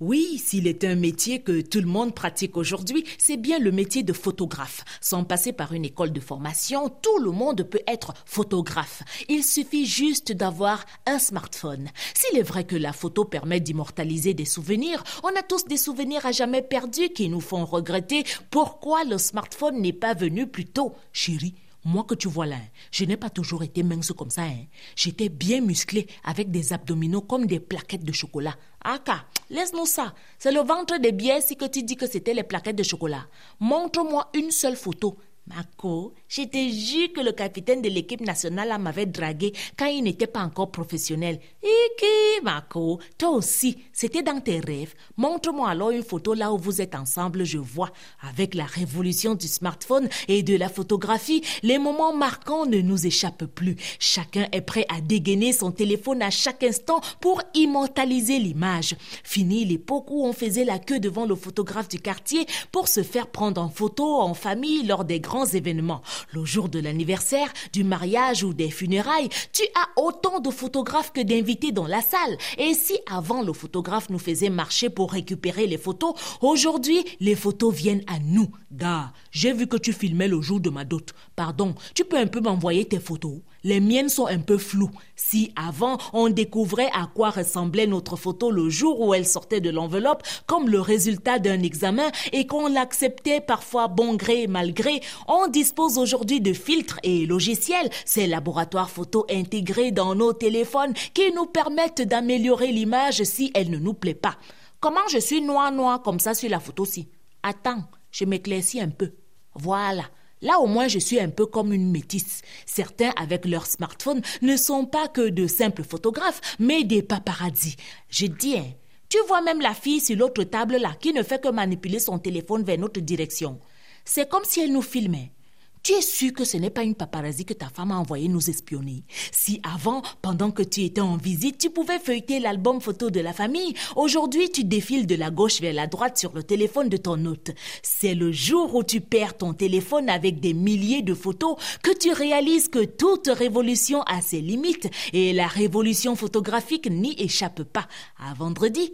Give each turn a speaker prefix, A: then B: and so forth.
A: Oui, s'il est un métier que tout le monde pratique aujourd'hui, c'est bien le métier de photographe. Sans passer par une école de formation, tout le monde peut être photographe. Il suffit juste d'avoir un smartphone. S'il est vrai que la photo permet d'immortaliser des souvenirs, on a tous des souvenirs à jamais perdus qui nous font regretter pourquoi le smartphone n'est pas venu plus tôt. Chérie, moi que tu vois là, je n'ai pas toujours été mince comme ça. Hein. J'étais bien musclé avec des abdominaux comme des plaquettes de chocolat. Aka, laisse-nous ça. C'est le ventre des biais si que tu dis que c'était les plaquettes de chocolat. Montre-moi une seule photo Marco, je te jure que le capitaine de l'équipe nationale m'avait dragué quand il n'était pas encore professionnel. Iki, Marco, toi aussi, c'était dans tes rêves. Montre-moi alors une photo là où vous êtes ensemble, je vois. Avec la révolution du smartphone et de la photographie, les moments marquants ne nous échappent plus. Chacun est prêt à dégainer son téléphone à chaque instant pour immortaliser l'image. Fini l'époque où on faisait la queue devant le photographe du quartier pour se faire prendre en photo en famille lors des grands événements. Le jour de l'anniversaire, du mariage ou des funérailles, tu as autant de photographes que d'invités dans la salle. Et si avant le photographe nous faisait marcher pour récupérer les photos, aujourd'hui les photos viennent à nous. Gars, j'ai vu que tu filmais le jour de ma dot. Pardon, tu peux un peu m'envoyer tes photos? Les miennes sont un peu floues. Si avant on découvrait à quoi ressemblait notre photo le jour où elle sortait de l'enveloppe comme le résultat d'un examen et qu'on l'acceptait parfois bon gré mal gré, on dispose aujourd'hui de filtres et logiciels, ces laboratoires photo intégrés dans nos téléphones qui nous permettent d'améliorer l'image si elle ne nous plaît pas. Comment je suis noir noir comme ça sur la photo-ci? Attends, je m'éclaircis un peu. Voilà. Là au moins je suis un peu comme une métisse. Certains avec leur smartphone ne sont pas que de simples photographes, mais des paparazzi. Je dis, hein, tu vois même la fille sur l'autre table là qui ne fait que manipuler son téléphone vers notre direction. C'est comme si elle nous filmait. Tu es sûr que ce n'est pas une paparazzi que ta femme a envoyé nous espionner? Si avant, pendant que tu étais en visite, tu pouvais feuilleter l'album photo de la famille, aujourd'hui tu défiles de la gauche vers la droite sur le téléphone de ton hôte. C'est le jour où tu perds ton téléphone avec des milliers de photos que tu réalises que toute révolution a ses limites et la révolution photographique n'y échappe pas. À vendredi.